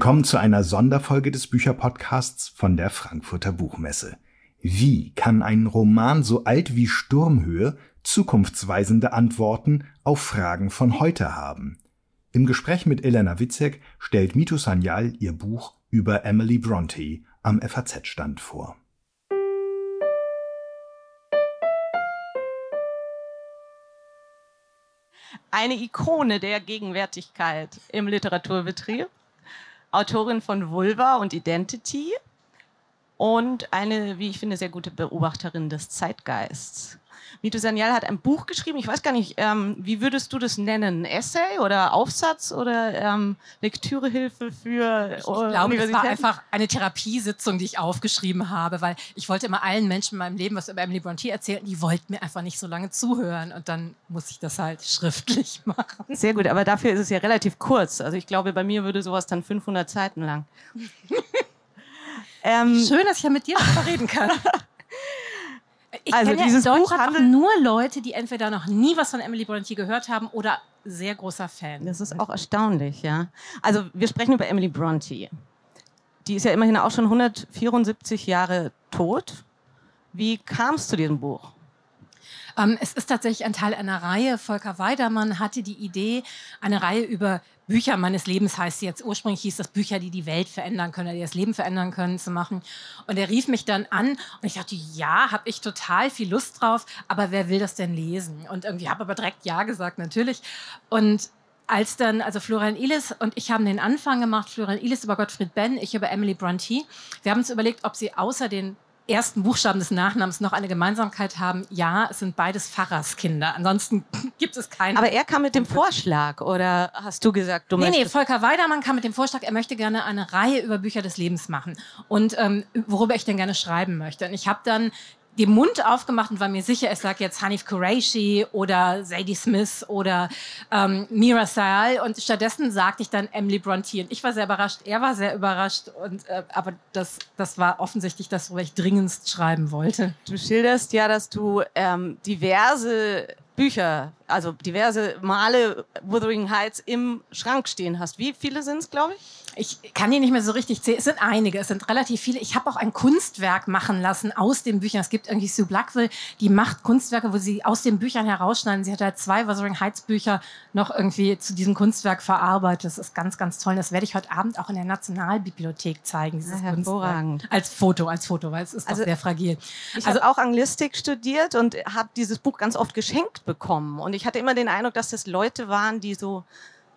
Willkommen zu einer Sonderfolge des Bücherpodcasts von der Frankfurter Buchmesse. Wie kann ein Roman so alt wie Sturmhöhe zukunftsweisende Antworten auf Fragen von heute haben? Im Gespräch mit Elena Witzek stellt Mito Sanyal ihr Buch über Emily Bronte am FAZ-Stand vor. Eine Ikone der Gegenwärtigkeit im Literaturbetrieb Autorin von Vulva und Identity und eine, wie ich finde, sehr gute Beobachterin des Zeitgeists. Mito Sanyal hat ein Buch geschrieben. Ich weiß gar nicht, ähm, wie würdest du das nennen? Essay oder Aufsatz oder ähm, Lektürehilfe für Ich glaube, das war einfach eine Therapiesitzung, die ich aufgeschrieben habe, weil ich wollte immer allen Menschen in meinem Leben was über Emily Bronte erzählen. Die wollten mir einfach nicht so lange zuhören und dann muss ich das halt schriftlich machen. Sehr gut, aber dafür ist es ja relativ kurz. Also ich glaube, bei mir würde sowas dann 500 Seiten lang. ähm, Schön, dass ich ja mit dir darüber reden kann. Ich also kenne dieses in Buch handelt- nur Leute, die entweder noch nie was von Emily Bronte gehört haben oder sehr großer Fan. Das ist auch erstaunlich, ja. Also wir sprechen über Emily Bronte. Die ist ja immerhin auch schon 174 Jahre tot. Wie kam es zu diesem Buch? Ähm, es ist tatsächlich ein Teil einer Reihe. Volker Weidermann hatte die Idee, eine Reihe über Bücher meines Lebens heißt sie jetzt. Ursprünglich hieß das Bücher, die die Welt verändern können, die das Leben verändern können, zu machen. Und er rief mich dann an und ich dachte, ja, habe ich total viel Lust drauf, aber wer will das denn lesen? Und irgendwie habe aber direkt ja gesagt, natürlich. Und als dann, also Florian Illis und ich haben den Anfang gemacht, Florian Illis über Gottfried Benn, ich über Emily Bronte. Wir haben uns überlegt, ob sie außer den ersten Buchstaben des Nachnamens noch eine Gemeinsamkeit haben. Ja, es sind beides Pfarrerskinder. Ansonsten gibt es keine. Aber er kam mit dem Vorschlag oder hast du gesagt, du Nee, nee. Volker Weidermann kam mit dem Vorschlag, er möchte gerne eine Reihe über Bücher des Lebens machen und ähm, worüber ich denn gerne schreiben möchte. Und ich habe dann den Mund aufgemacht und war mir sicher, es lag jetzt Hanif Qureshi oder Zadie Smith oder ähm, Mira Sayal und stattdessen sagte ich dann Emily Bronte und ich war sehr überrascht, er war sehr überrascht und äh, aber das, das war offensichtlich das, worüber ich dringendst schreiben wollte. Du schilderst ja, dass du ähm, diverse Bücher, also diverse Male Wuthering Heights im Schrank stehen hast. Wie viele sind es, glaube ich? Ich kann die nicht mehr so richtig zählen. Es sind einige, es sind relativ viele. Ich habe auch ein Kunstwerk machen lassen aus den Büchern. Es gibt irgendwie Sue Blackwell, die macht Kunstwerke, wo sie aus den Büchern herausschneiden. Sie hat halt zwei Wuthering Heights Bücher noch irgendwie zu diesem Kunstwerk verarbeitet. Das ist ganz, ganz toll. Das werde ich heute Abend auch in der Nationalbibliothek zeigen. Dieses Ja, hervorragend. Kunstwerk. Als Foto, als Foto, weil es ist Also, doch sehr fragil. Ich Also habe auch Anglistik studiert und habe dieses Buch ganz oft geschenkt bekommen. Und ich hatte immer den Eindruck, dass das Leute waren, die so,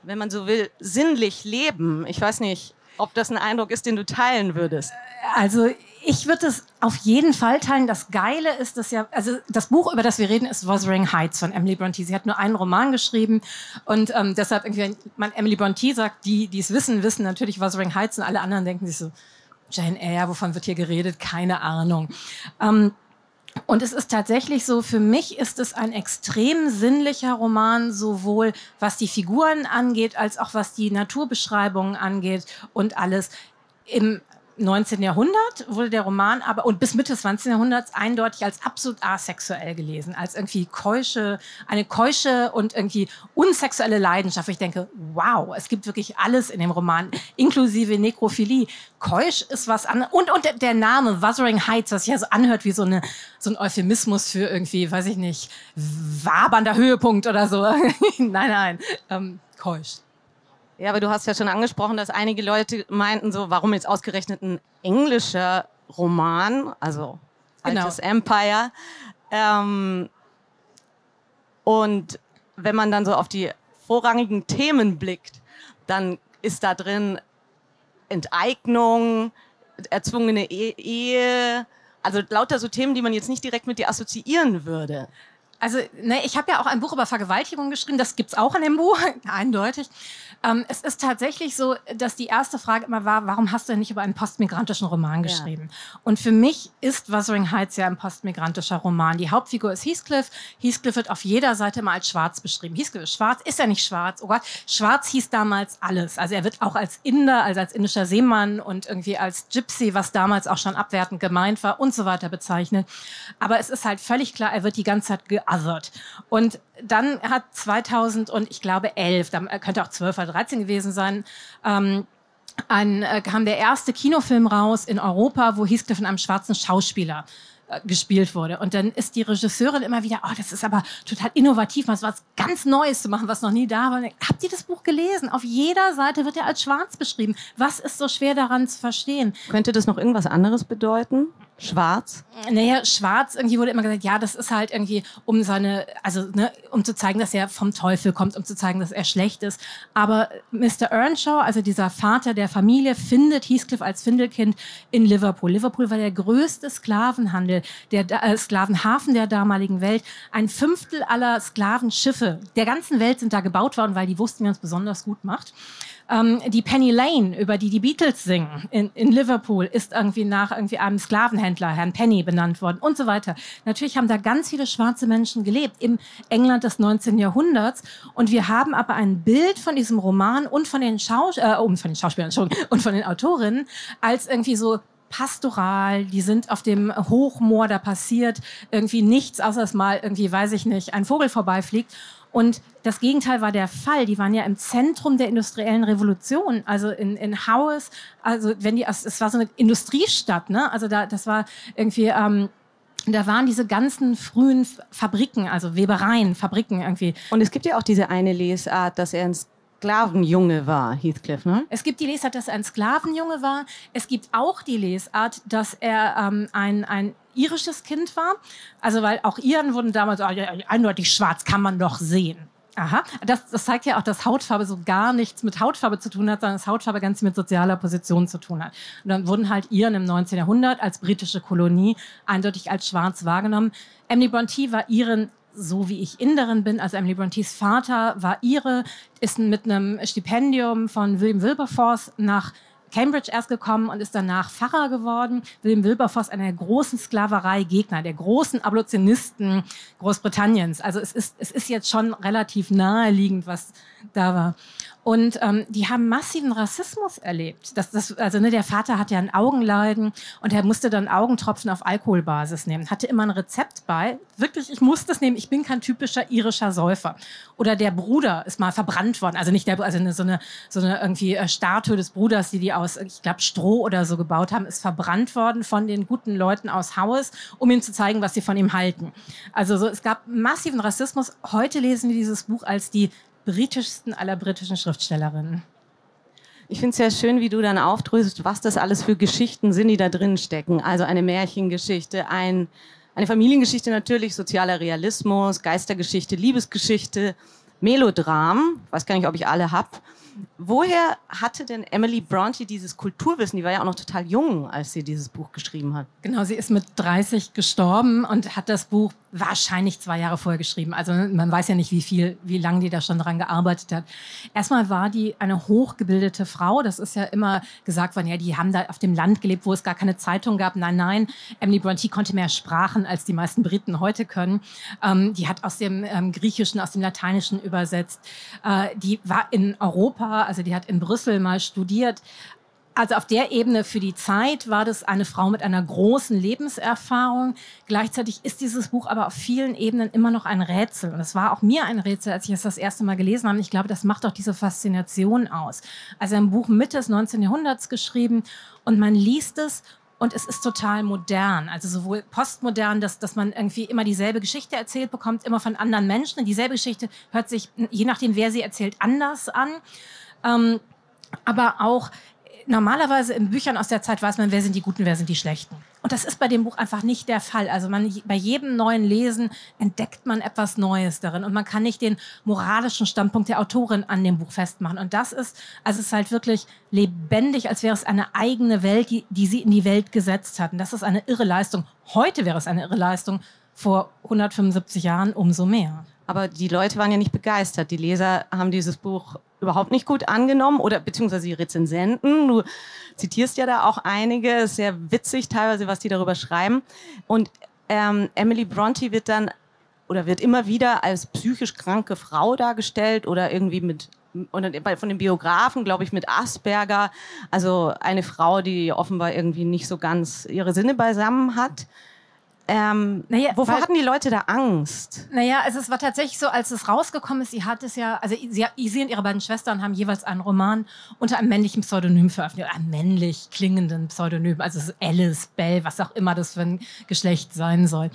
wenn man so will, sinnlich leben. Ich weiß nicht, ob das ein Eindruck ist, den du teilen würdest. Also ich würde es auf jeden Fall teilen. Das Geile ist, dass ja, also das Buch, über das wir reden, ist Wuthering Heights von Emily Bronte. Sie hat nur einen Roman geschrieben und ähm, deshalb irgendwie, wenn man Emily Bronte sagt, die, die es wissen, wissen natürlich Wuthering Heights und alle anderen denken sich so, Jane Eyre, wovon wird hier geredet? Keine Ahnung. Ähm, und es ist tatsächlich so, für mich ist es ein extrem sinnlicher Roman, sowohl was die Figuren angeht, als auch was die Naturbeschreibungen angeht und alles. Im 19. Jahrhundert wurde der Roman aber und bis Mitte des 20. Jahrhunderts eindeutig als absolut asexuell gelesen, als irgendwie keusche, eine keusche und irgendwie unsexuelle Leidenschaft. Ich denke, wow, es gibt wirklich alles in dem Roman, inklusive Nekrophilie. Keusch ist was anderes. Und, und der, der Name Wuthering Heights, was sich ja so anhört wie so, eine, so ein Euphemismus für irgendwie, weiß ich nicht, wabernder Höhepunkt oder so. nein, nein, ähm, keusch. Ja, aber du hast ja schon angesprochen, dass einige Leute meinten so, warum jetzt ausgerechnet ein englischer Roman, also Genau. altes Empire. Ähm, und wenn man dann so auf die vorrangigen Themen blickt, dann ist da drin Enteignung, erzwungene E- Ehe, also lauter so Themen, die man jetzt nicht direkt mit dir assoziieren würde. Also, ne, ich habe ja auch ein Buch über Vergewaltigung geschrieben, das gibt's auch in dem Buch, eindeutig. Ähm, es ist tatsächlich so, dass die erste Frage immer war, warum hast du denn nicht über einen postmigrantischen Roman Ja. geschrieben? Und für mich ist Wuthering Heights ja ein postmigrantischer Roman. Die Hauptfigur ist Heathcliff. Heathcliff wird auf jeder Seite immer als schwarz beschrieben. Heathcliff ist schwarz, ist er nicht schwarz? Oh Gott, schwarz hieß damals alles. Also er wird auch als Inder, also als indischer Seemann und irgendwie als Gypsy, was damals auch schon abwertend gemeint war und so weiter bezeichnet. Aber es ist halt völlig klar, er wird die ganze Zeit geothert. Und dann hat 2000 und ich glaube 11, da könnte auch 12 oder 13 gewesen sein, ähm, ein, äh, kam der erste Kinofilm raus in Europa, wo Heathcliff von einem schwarzen Schauspieler äh, gespielt wurde. Und dann ist die Regisseurin immer wieder, oh, das ist aber total innovativ, mal was ganz Neues zu machen, was noch nie da war. Habt ihr das Buch gelesen? Auf jeder Seite wird er als schwarz beschrieben. Was ist so schwer daran zu verstehen? Könnte das noch irgendwas anderes bedeuten? Schwarz? Naja, schwarz, irgendwie wurde immer gesagt, ja, das ist halt irgendwie, um seine, also, ne, um zu zeigen, dass er vom Teufel kommt, um zu zeigen, dass er schlecht ist. Aber Mr. Earnshaw, also dieser Vater der Familie, findet Heathcliff als Findelkind in Liverpool. Liverpool war der größte Sklavenhandel, der äh, Sklavenhafen der damaligen Welt. Ein Fünftel aller Sklavenschiffe der ganzen Welt sind da gebaut worden, weil die wussten, wie man es besonders gut macht. Ähm, die Penny Lane, über die die Beatles singen in, in Liverpool, ist irgendwie nach irgendwie einem Sklavenhändler, Herrn Penny, benannt worden und so weiter. Natürlich haben da ganz viele schwarze Menschen gelebt im England des 19. Jahrhunderts und wir haben aber ein Bild von diesem Roman und von den, Schaus äh, von den Schauspielern und von den Autorinnen als irgendwie so pastoral, die sind auf dem Hochmoor, da passiert irgendwie nichts, außer dass mal irgendwie, weiß ich nicht, ein Vogel vorbeifliegt. Und das Gegenteil war der Fall. Die waren ja im Zentrum der industriellen Revolution, also in, in Howes, also wenn die, es war so eine Industriestadt, ne? Also da, das war irgendwie, ähm, da waren diese ganzen frühen Fabriken, also Webereien, Fabriken irgendwie. Und es gibt ja auch diese eine Lesart, dass er ein Sklavenjunge war, Heathcliff, ne? Es gibt die Lesart, dass er ein Sklavenjunge war. Es gibt auch die Lesart, dass er ähm, ein, ein irisches Kind war. Also weil auch Iren wurden damals oh, eindeutig schwarz, kann man doch sehen. Aha, das, das zeigt ja auch, dass Hautfarbe so gar nichts mit Hautfarbe zu tun hat, sondern dass Hautfarbe ganz mit sozialer Position zu tun hat. Und dann wurden halt Iren im 19. Jahrhundert als britische Kolonie eindeutig als schwarz wahrgenommen. Emily Bronte war Iren so wie ich Inderin bin, also Emily Brontes Vater war Ire, ist mit einem Stipendium von William Wilberforce nach Cambridge erst gekommen und ist danach Pfarrer geworden. William Wilberforce, einer der großen Sklaverei-Gegner, der großen Abolitionisten Großbritanniens. Also es ist, es ist jetzt schon relativ naheliegend, was da war. Und ähm, die haben massiven Rassismus erlebt. Das, das, also ne, der Vater hatte ja ein Augenleiden und er musste dann Augentropfen auf Alkoholbasis nehmen. Hatte immer ein Rezept bei. Wirklich, ich muss das nehmen. Ich bin kein typischer irischer Säufer. Oder der Bruder ist mal verbrannt worden. Also nicht der, also eine, so eine so eine irgendwie äh, Statue des Bruders, die die aus, ich glaube Stroh oder so gebaut haben, ist verbrannt worden von den guten Leuten aus Haus, um ihm zu zeigen, was sie von ihm halten. Also so, es gab massiven Rassismus. Heute lesen wir dieses Buch als die britischsten aller britischen Schriftstellerinnen. Ich finde es sehr schön, wie du dann aufdröselst, was das alles für Geschichten sind, die da drin stecken. Also eine Märchengeschichte, ein, eine Familiengeschichte natürlich, sozialer Realismus, Geistergeschichte, Liebesgeschichte, Melodram, weiß gar nicht, ob ich alle hab. Woher hatte denn Emily Bronte dieses Kulturwissen? Die war ja auch noch total jung, als sie dieses Buch geschrieben hat. Genau, sie ist mit 30 gestorben und hat das Buch wahrscheinlich zwei Jahre vorher geschrieben. Also man weiß ja nicht, wie viel, wie lange die da schon dran gearbeitet hat. Erstmal war die eine hochgebildete Frau. Das ist ja immer gesagt worden, ja, die haben da auf dem Land gelebt, wo es gar keine Zeitung gab. Nein, nein, Emily Bronte konnte mehr Sprachen, als die meisten Briten heute können. Ähm, die hat aus dem ähm, Griechischen, aus dem Lateinischen übersetzt. Äh, die war in Europa, also die hat in Brüssel mal studiert. Also auf der Ebene für die Zeit war das eine Frau mit einer großen Lebenserfahrung. Gleichzeitig ist dieses Buch aber auf vielen Ebenen immer noch ein Rätsel. Und es war auch mir ein Rätsel, als ich es das erste Mal gelesen habe. Und ich glaube, das macht auch diese Faszination aus. Also ein Buch Mitte des 19. Jahrhunderts geschrieben und man liest es und es ist total modern. Also sowohl postmodern, dass, dass man irgendwie immer dieselbe Geschichte erzählt bekommt, immer von anderen Menschen. Und dieselbe Geschichte hört sich, je nachdem, wer sie erzählt, anders an. Ähm, aber auch normalerweise in Büchern aus der Zeit weiß man, wer sind die Guten, wer sind die Schlechten. Und das ist bei dem Buch einfach nicht der Fall. Also man, bei jedem neuen Lesen entdeckt man etwas Neues darin und man kann nicht den moralischen Standpunkt der Autorin an dem Buch festmachen. Und das ist, also es ist halt wirklich lebendig, als wäre es eine eigene Welt, die, die sie in die Welt gesetzt hat. Und das ist eine irre Leistung. Heute wäre es eine irre Leistung, vor 175 Jahren umso mehr. Aber die Leute waren ja nicht begeistert. Die Leser haben dieses Buch überhaupt nicht gut angenommen oder beziehungsweise die Rezensenten. Du zitierst ja da auch einige, sehr witzig teilweise, was die darüber schreiben. Und ähm, Emily Bronte wird dann oder wird immer wieder als psychisch kranke Frau dargestellt oder irgendwie mit und von den Biografen, glaube ich, mit Asperger, also eine Frau, die offenbar irgendwie nicht so ganz ihre Sinne beisammen hat. Ähm, naja, wovor hatten die Leute da Angst? Naja, also es war tatsächlich so, als es rausgekommen ist, sie hat es ja, also sie, sie und ihre beiden Schwestern haben jeweils einen Roman unter einem männlichen Pseudonym veröffentlicht, einem männlich klingenden Pseudonym, also es ist Alice, Bell, was auch immer das für ein Geschlecht sein soll.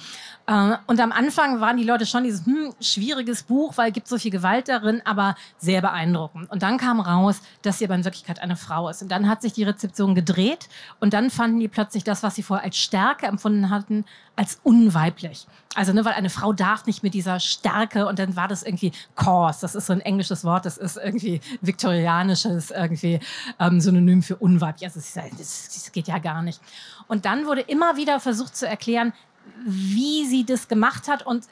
Äh, und am Anfang waren die Leute schon dieses, hm, schwieriges Buch, weil es gibt so viel Gewalt darin, aber sehr beeindruckend. Und dann kam raus, dass sie aber in Wirklichkeit eine Frau ist. Und dann hat sich die Rezeption gedreht und dann fanden die plötzlich das, was sie vorher als Stärke empfunden hatten, als unweiblich. Also, ne, weil eine Frau darf nicht mit dieser Stärke und dann war das irgendwie Cause. Das ist so ein englisches Wort, das ist irgendwie viktorianisches, irgendwie ähm, Synonym für unweiblich. Also, das, das geht ja gar nicht. Und dann wurde immer wieder versucht zu erklären, wie sie das gemacht hat und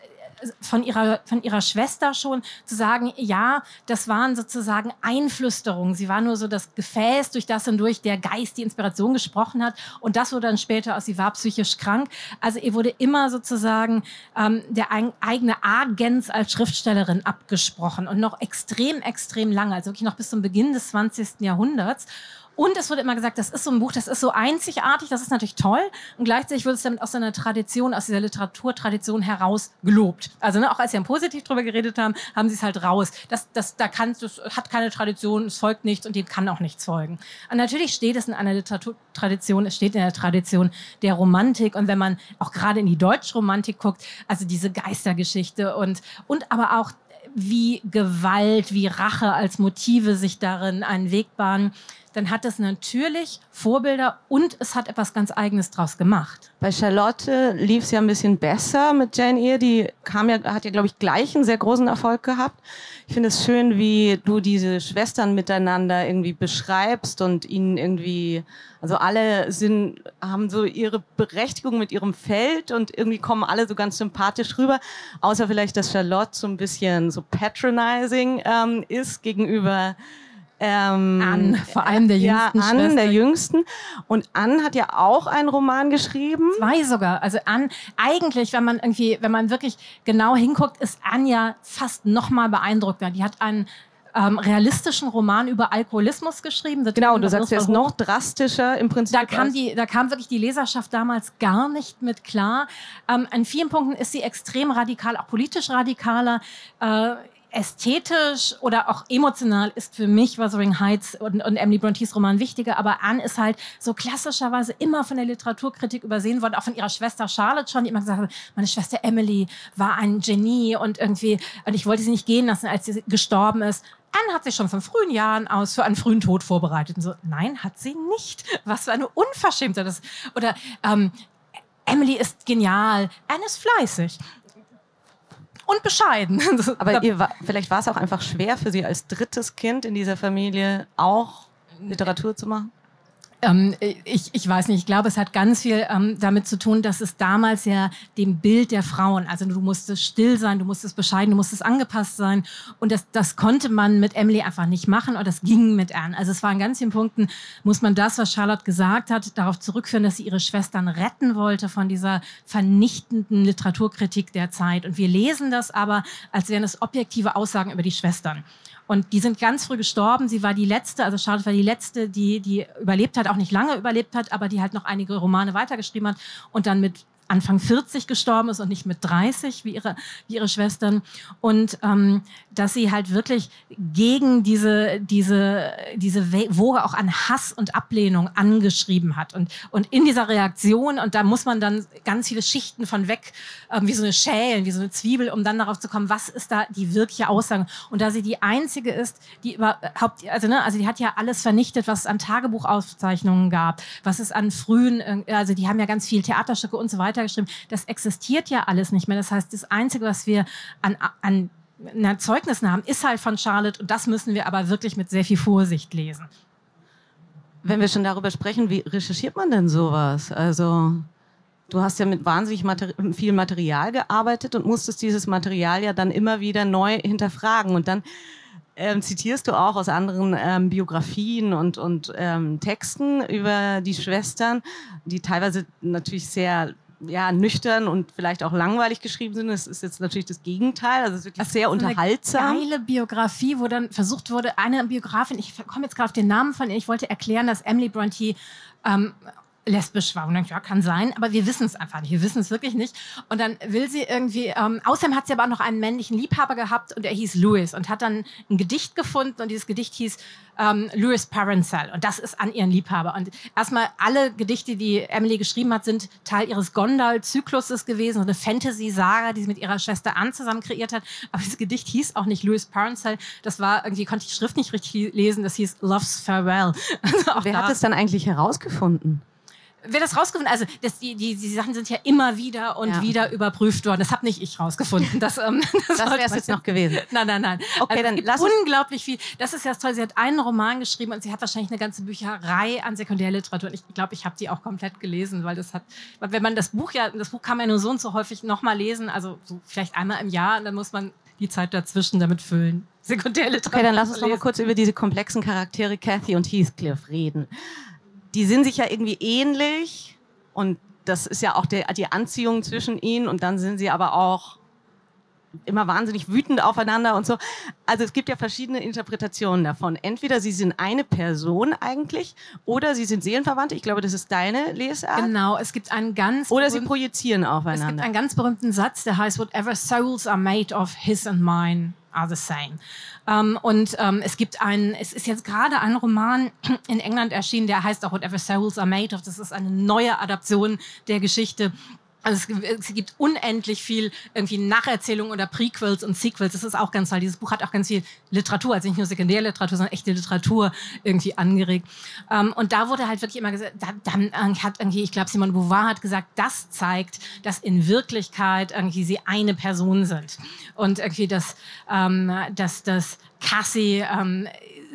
von ihrer, von ihrer Schwester schon zu sagen, ja, das waren sozusagen Einflüsterungen. Sie war nur so das Gefäß, durch das hindurch der Geist die Inspiration gesprochen hat. Und das wurde dann später aus, sie war psychisch krank. Also ihr wurde immer sozusagen ähm, der ein, eigene Agens als Schriftstellerin abgesprochen und noch extrem, extrem lange, also wirklich noch bis zum Beginn des 20. Jahrhunderts. Und es wurde immer gesagt, das ist so ein Buch, das ist so einzigartig, das ist natürlich toll. Und gleichzeitig wird es damit aus einer Tradition, aus dieser Literaturtradition heraus gelobt. Also ne, auch als sie dann positiv drüber geredet haben, haben sie es halt raus. Das, das, da kann, das hat keine Tradition, es folgt nichts und dem kann auch nichts folgen. Und natürlich steht es in einer Literaturtradition, es steht in der Tradition der Romantik. Und wenn man auch gerade in die deutsche Romantik guckt, also diese Geistergeschichte und, und aber auch wie Gewalt, wie Rache als Motive sich darin einen Weg bahnen, dann hat es natürlich Vorbilder und es hat etwas ganz Eigenes draus gemacht. Bei Charlotte lief es ja ein bisschen besser mit Jane Eyre. Die kam ja, hat ja, glaube ich, gleich einen sehr großen Erfolg gehabt. Ich finde es schön, wie du diese Schwestern miteinander irgendwie beschreibst und ihnen irgendwie, also alle sind, haben so ihre Berechtigung mit ihrem Feld und irgendwie kommen alle so ganz sympathisch rüber. Außer vielleicht, dass Charlotte so ein bisschen so patronizing ähm, ist gegenüber ähm, Anne, vor allem der jüngsten. Ja, Anne, der jüngsten. Und Anne hat ja auch einen Roman geschrieben. Zwei sogar. Also Anne, eigentlich, wenn man irgendwie, wenn man wirklich genau hinguckt, ist Anne ja fast noch mal beeindruckender. Die hat einen ähm, realistischen Roman über Alkoholismus geschrieben. Das genau, du sagst, der ist noch drastischer im Prinzip. Da kam, die, da kam wirklich die Leserschaft damals gar nicht mit klar. Ähm, an vielen Punkten ist sie extrem radikal, auch politisch radikaler. Äh, ästhetisch oder auch emotional ist für mich Wuthering Heights und, und Emily Brontes Roman wichtiger, aber Anne ist halt so klassischerweise immer von der Literaturkritik übersehen worden, auch von ihrer Schwester Charlotte schon, die immer gesagt hat, meine Schwester Emily war ein Genie und irgendwie, und ich wollte sie nicht gehen lassen, als sie gestorben ist. Anne hat sich schon von frühen Jahren aus für einen frühen Tod vorbereitet. Und so, nein, hat sie nicht. Was für eine Unverschämtheit. Oder ähm, Emily ist genial, Anne ist fleißig und bescheiden. Aber ihr, vielleicht war es auch einfach schwer für Sie als drittes Kind in dieser Familie auch Literatur zu machen? Ähm, ich, ich weiß nicht, ich glaube, es hat ganz viel ähm, damit zu tun, dass es damals ja dem Bild der Frauen, also du musstest still sein, du musstest bescheiden, du musstest angepasst sein und das, das konnte man mit Emily einfach nicht machen und das ging mit Anne. Also es war in ganz vielen Punkten, muss man das, was Charlotte gesagt hat, darauf zurückführen, dass sie ihre Schwestern retten wollte von dieser vernichtenden Literaturkritik der Zeit und wir lesen das aber, als wären es objektive Aussagen über die Schwestern. Und die sind ganz früh gestorben. Sie war die letzte, also Charlotte war die letzte, die, die überlebt hat, auch nicht lange überlebt hat, aber die halt noch einige Romane weitergeschrieben hat und dann mit Anfang 40 gestorben ist und nicht mit 30 wie ihre, wie ihre Schwestern. Und ähm, dass sie halt wirklich gegen diese, diese, diese Woge auch an Hass und Ablehnung angeschrieben hat. Und, und in dieser Reaktion, und da muss man dann ganz viele Schichten von weg, ähm, wie so eine Schälen, wie so eine Zwiebel, um dann darauf zu kommen, was ist da die wirkliche Aussage. Und da sie die einzige ist, die überhaupt, also, ne, also die hat ja alles vernichtet, was es an Tagebuchaufzeichnungen gab, was es an frühen, also die haben ja ganz viel Theaterstücke und so weiter weitergeschrieben. Das existiert ja alles nicht mehr. Das heißt, das Einzige, was wir an, an Zeugnissen haben, ist halt von Charlotte und das müssen wir aber wirklich mit sehr viel Vorsicht lesen. Wenn wir schon darüber sprechen, wie recherchiert man denn sowas? Also du hast ja mit wahnsinnig Materi viel Material gearbeitet und musstest dieses Material ja dann immer wieder neu hinterfragen und dann ähm, zitierst du auch aus anderen ähm, Biografien und, und ähm, Texten über die Schwestern, die teilweise natürlich sehr ja, nüchtern und vielleicht auch langweilig geschrieben sind. Das ist jetzt natürlich das Gegenteil. Also es ist wirklich sehr unterhaltsam. Eine geile Biografie, wo dann versucht wurde, eine Biografin, ich komme jetzt gerade auf den Namen von ihr, ich wollte erklären, dass Emily Bronte ähm, lesbisch war. Und dann, ja, kann sein, aber wir wissen es einfach nicht. Wir wissen es wirklich nicht. Und dann will sie irgendwie, ähm, außerdem hat sie aber auch noch einen männlichen Liebhaber gehabt und er hieß Louis und hat dann ein Gedicht gefunden und dieses Gedicht hieß ähm, Louis Parental und das ist an ihren Liebhaber. Und erstmal alle Gedichte, die Emily geschrieben hat, sind Teil ihres Gondal-Zykluses gewesen, so eine Fantasy-Saga, die sie mit ihrer Schwester Anne zusammen kreiert hat. Aber dieses Gedicht hieß auch nicht Louis Parental. Das war irgendwie, konnte ich die Schrift nicht richtig lesen, das hieß Love's Farewell. Also Wer hat es dann eigentlich herausgefunden? Wer das rausgefunden? Also das, die, die, die Sachen sind ja immer wieder und ja. wieder überprüft worden. Das habe nicht ich rausgefunden. Das, ähm, das, das wäre es jetzt noch gewesen. Nein, nein, nein. Okay, also dann lass unglaublich viel. Das ist ja toll. Sie hat einen Roman geschrieben und sie hat wahrscheinlich eine ganze Bücherei an Sekundärliteratur. Und ich glaube, ich habe die auch komplett gelesen, weil das hat, wenn man das Buch ja, das Buch kann man ja nur so und so häufig nochmal lesen, also so vielleicht einmal im Jahr, und dann muss man die Zeit dazwischen damit füllen. Sekundärliteratur. Okay, dann lass uns noch mal kurz über diese komplexen Charaktere Cathy und Heathcliff reden. Die sind sich ja irgendwie ähnlich und das ist ja auch der, die Anziehung zwischen ihnen und dann sind sie aber auch immer wahnsinnig wütend aufeinander und so. Also es gibt ja verschiedene Interpretationen davon. Entweder sie sind eine Person eigentlich oder sie sind Seelenverwandte. Ich glaube, das ist deine Lesart. Genau, es gibt einen ganz oder sie projizieren aufeinander. Es gibt einen ganz berühmten Satz, der heißt Whatever souls are made of, his and mine are the same. Ähm, und ähm, es gibt einen, es ist jetzt gerade ein Roman in England erschienen, der heißt auch Whatever Souls Are Made of. Das ist eine neue Adaption der Geschichte also es, es, gibt unendlich viel irgendwie Nacherzählungen oder Prequels und Sequels. Das ist auch ganz toll. Dieses Buch hat auch ganz viel Literatur, also nicht nur Sekundärliteratur, sondern echte Literatur irgendwie angeregt. Ähm, und da wurde halt wirklich immer gesagt, da, dann hat irgendwie, ich glaube, Simone Beauvoir hat gesagt, das zeigt, dass in Wirklichkeit irgendwie sie eine Person sind. Und irgendwie, dass, ähm, dass das Cassie ähm,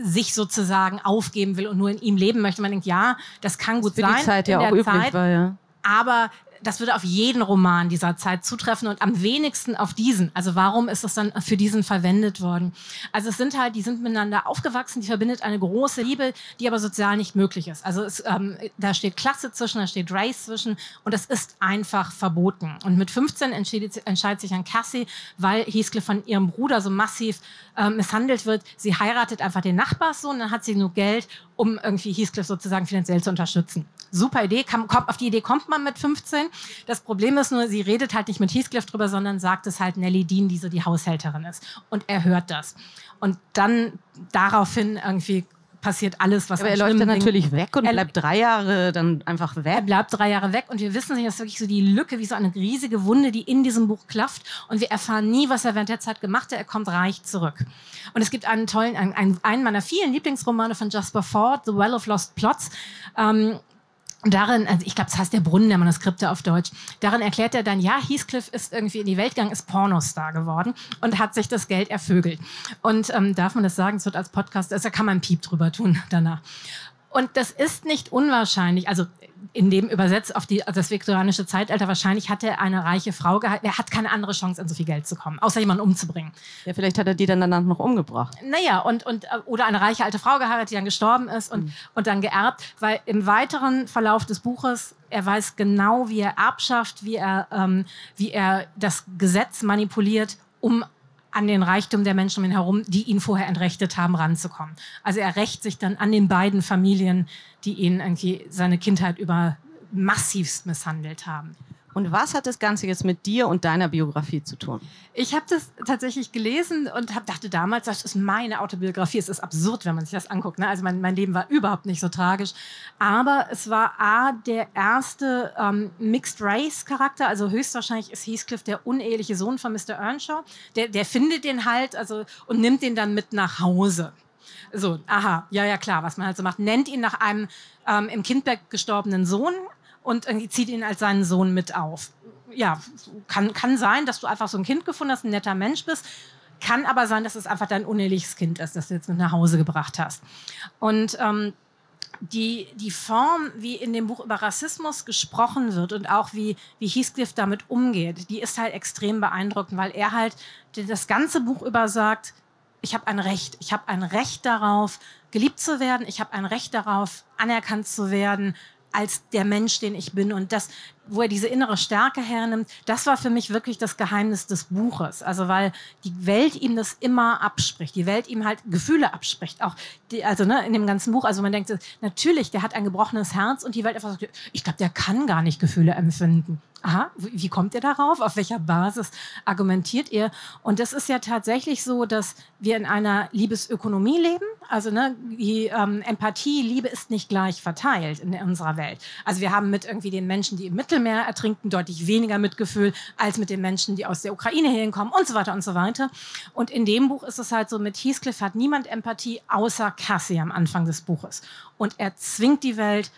sich sozusagen aufgeben will und nur in ihm leben möchte. Man denkt, ja, das kann gut das sein. Die Zeit ja auch üblich Zeit, war, ja. Aber das würde auf jeden Roman dieser Zeit zutreffen und am wenigsten auf diesen. Also warum ist das dann für diesen verwendet worden? Also es sind halt, die sind miteinander aufgewachsen, die verbindet eine große Liebe, die aber sozial nicht möglich ist. Also es, ähm, da steht Klasse zwischen, da steht Race zwischen und es ist einfach verboten. Und mit 15 entscheidet, sich an Cassie, weil Heathcliff von ihrem Bruder so massiv äh, misshandelt wird. Sie heiratet einfach den Nachbarssohn, dann hat sie nur Geld, um irgendwie Heathcliff sozusagen finanziell zu unterstützen. Super Idee, kam, kommt, auf die Idee kommt man mit 15. Das Problem ist nur, sie redet halt nicht mit Heathcliff drüber, sondern sagt es halt Nelly Dean, die so die Haushälterin ist. Und er hört das. Und dann daraufhin irgendwie passiert alles, was Aber er läuft dann natürlich weg und er bleibt drei Jahre dann einfach weg. Er bleibt drei Jahre weg und wir wissen nicht, das ist wirklich so die Lücke, wie so eine riesige Wunde, die in diesem Buch klafft und wir erfahren nie, was er während der Zeit gemacht hat. Er kommt reich zurück. Und es gibt einen tollen, einen, einen meiner vielen Lieblingsromane von Jasper Ford, The Well of Lost Plots. Ähm, darin, also ich glaube, das heißt der Brunnen der Manuskripte auf Deutsch, darin erklärt er dann, ja, Heathcliff ist irgendwie in die Welt gegangen, ist Pornostar geworden und hat sich das Geld ervögelt. Und ähm, darf man das sagen, es wird als Podcast, also da kann man Piep drüber tun danach. Und das ist nicht unwahrscheinlich. Also in dem übersetzt auf die, das viktorianische Zeitalter, wahrscheinlich hat er eine reiche Frau gehalten. Er hat keine andere Chance, an so viel Geld zu kommen, außer jemanden umzubringen. Ja, vielleicht hat er die dann danach noch umgebracht. Naja, und, und, oder eine reiche alte Frau geheiratet, die dann gestorben ist und, mhm. und dann geerbt, weil im weiteren Verlauf des Buches er weiß genau, wie er Erbschaft, wie er, ähm, wie er das Gesetz manipuliert, um an den Reichtum der Menschen um ihn herum, die ihn vorher entrechtet haben, ranzukommen. Also er rächt sich dann an den beiden Familien, die ihn irgendwie seine Kindheit über massivst misshandelt haben. Und was hat das Ganze jetzt mit dir und deiner Biografie zu tun? Ich habe das tatsächlich gelesen und hab, dachte damals, das ist meine Autobiografie. Es ist absurd, wenn man sich das anguckt. Ne? Also mein, mein Leben war überhaupt nicht so tragisch. Aber es war A, der erste ähm, Mixed-Race-Charakter. Also höchstwahrscheinlich ist Heathcliff der uneheliche Sohn von Mr. Earnshaw. Der, der findet den halt also, und nimmt den dann mit nach Hause. So, aha, ja, ja, klar, was man halt so macht. Nennt ihn nach einem ähm, im Kindberg gestorbenen Sohn, und zieht ihn als seinen Sohn mit auf. Ja, kann, kann sein, dass du einfach so ein Kind gefunden hast, ein netter Mensch bist. Kann aber sein, dass es einfach dein uneheliches Kind ist, das du jetzt mit nach Hause gebracht hast. Und ähm, die, die Form, wie in dem Buch über Rassismus gesprochen wird und auch wie, wie Heathcliff damit umgeht, die ist halt extrem beeindruckend, weil er halt das ganze Buch über sagt, ich habe ein Recht, ich habe ein Recht darauf, geliebt zu werden, ich habe ein Recht darauf, anerkannt zu werden, als der Mensch, den ich bin. Und das, wo er diese innere Stärke hernimmt, das war für mich wirklich das Geheimnis des Buches. Also weil die Welt ihm das immer abspricht, die Welt ihm halt Gefühle abspricht. Auch die, also ne, in dem ganzen Buch, also man denkt, natürlich, der hat ein gebrochenes Herz und die Welt einfach sagt, ich glaube, der kann gar nicht Gefühle empfinden. Aha, wie kommt ihr darauf? Auf welcher Basis argumentiert ihr? Und das ist ja tatsächlich so, dass wir in einer Liebesökonomie leben. Also ne, die ähm, Empathie, Liebe ist nicht gleich verteilt in unserer Welt. Also wir haben mit irgendwie den Menschen, die im Mittelmeer ertrinken, deutlich weniger Mitgefühl als mit den Menschen, die aus der Ukraine hinkommen und so weiter und so weiter. Und in dem Buch ist es halt so, mit Heathcliff hat niemand Empathie außer Cassie am Anfang des Buches. Und er zwingt die Welt,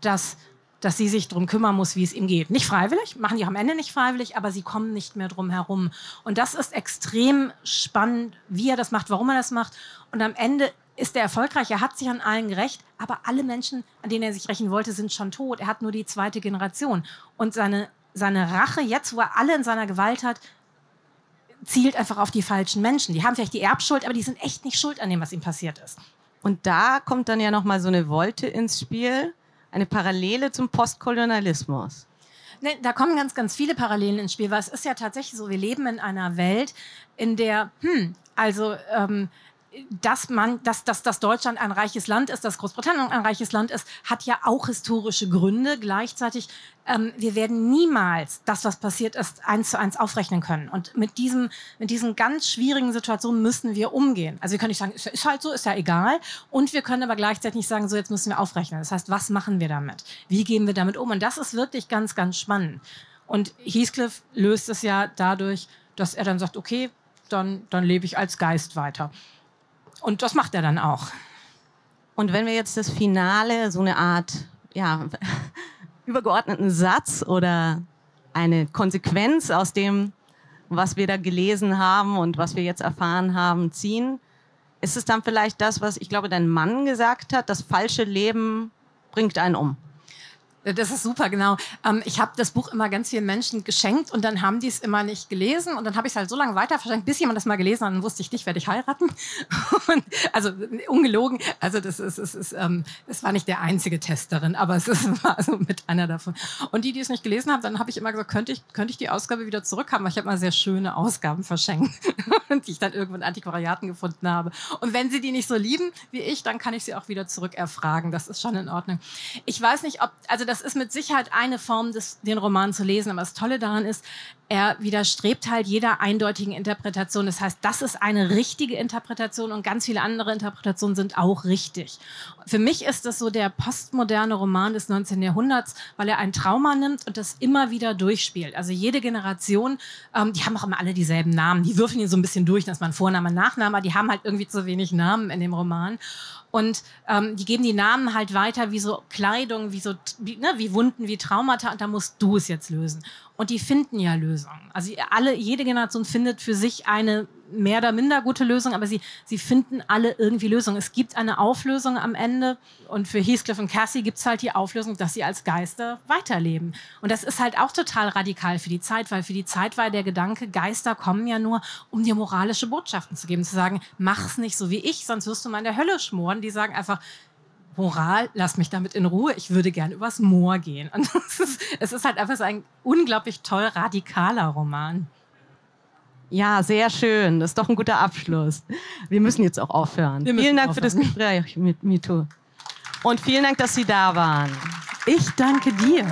dass dass sie sich darum kümmern muss, wie es ihm geht. Nicht freiwillig, machen die am Ende nicht freiwillig, aber sie kommen nicht mehr drum herum. Und das ist extrem spannend, wie er das macht, warum er das macht. Und am Ende ist er erfolgreich, er hat sich an allen gerecht, aber alle Menschen, an denen er sich rächen wollte, sind schon tot. Er hat nur die zweite Generation. Und seine, seine Rache, jetzt wo er alle in seiner Gewalt hat, zielt einfach auf die falschen Menschen. Die haben vielleicht die Erbschuld, aber die sind echt nicht schuld an dem, was ihm passiert ist. Und da kommt dann ja noch mal so eine Wolte ins Spiel eine Parallele zum Postkolonialismus. Ne, da kommen ganz, ganz viele Parallelen ins Spiel, weil es ist ja tatsächlich so, wir leben in einer Welt, in der, hm, also ähm, dass man, dass, dass, dass Deutschland ein reiches Land ist, dass Großbritannien ein reiches Land ist, hat ja auch historische Gründe. Gleichzeitig, ähm, wir werden niemals das, was passiert ist, eins zu eins aufrechnen können. Und mit diesem, mit diesen ganz schwierigen Situationen müssen wir umgehen. Also wir können nicht sagen, ist, ist halt so, ist ja egal. Und wir können aber gleichzeitig nicht sagen, so jetzt müssen wir aufrechnen. Das heißt, was machen wir damit? Wie gehen wir damit um? Und das ist wirklich ganz, ganz spannend. Und Heathcliff löst es ja dadurch, dass er dann sagt, okay, dann, dann lebe ich als Geist weiter. Und das macht er dann auch. Und wenn wir jetzt das Finale, so eine Art ja, übergeordneten Satz oder eine Konsequenz aus dem, was wir da gelesen haben und was wir jetzt erfahren haben, ziehen, ist es dann vielleicht das, was ich glaube, dein Mann gesagt hat, das falsche Leben bringt einen um. Das ist super, genau. Ähm, ich habe das Buch immer ganz vielen Menschen geschenkt und dann haben die es immer nicht gelesen und dann habe ich es halt so lange weiter verschenkt, bis jemand das mal gelesen hat dann wusste ich, dich werde ich heiraten. Und, also ungelogen, also das ist, es ist, ähm, es war nicht der einzige Testerin, aber es ist, war so mit einer davon. Und die, die es nicht gelesen haben, dann habe ich immer gesagt, könnte ich, könnte ich die Ausgabe wieder zurückhaben, weil ich habe mal sehr schöne Ausgaben verschenkt und die ich dann irgendwo in Antiquariaten gefunden habe. Und wenn sie die nicht so lieben wie ich, dann kann ich sie auch wieder zurückerfragen. Das ist schon in Ordnung. Ich weiß nicht, ob, also das das ist mit Sicherheit eine Form, des, den Roman zu lesen. Aber das Tolle daran ist, er widerstrebt halt jeder eindeutigen Interpretation. Das heißt, das ist eine richtige Interpretation und ganz viele andere Interpretationen sind auch richtig. Für mich ist das so der postmoderne Roman des 19. Jahrhunderts, weil er ein Trauma nimmt und das immer wieder durchspielt. Also jede Generation, ähm, die haben auch immer alle dieselben Namen. Die würfeln ihn so ein bisschen durch, dass man Vorname, Nachname, die haben halt irgendwie zu wenig Namen in dem Roman. Und ähm, die geben die Namen halt weiter wie so Kleidung, wie so wie, ne, wie Wunden, wie Traumata. Und da musst du es jetzt lösen. Und die finden ja Lösungen. Also alle, jede Generation findet für sich eine mehr oder minder gute Lösung, aber sie, sie finden alle irgendwie Lösungen. Es gibt eine Auflösung am Ende und für Heathcliff und Cassie gibt es halt die Auflösung, dass sie als Geister weiterleben. Und das ist halt auch total radikal für die Zeit, weil für die Zeit war der Gedanke, Geister kommen ja nur, um dir moralische Botschaften zu geben, zu sagen, mach's nicht so wie ich, sonst wirst du mal in der Hölle schmoren. Die sagen einfach, Moral, lass mich damit in Ruhe, ich würde gern übers Moor gehen. Und ist, es ist halt einfach so ein unglaublich toll radikaler Roman. Ja, sehr schön. Das ist doch ein guter Abschluss. Wir müssen jetzt auch aufhören. Vielen Dank aufhören. für das Gespräch mit MeToo. Und vielen Dank, dass Sie da waren. Ich danke dir.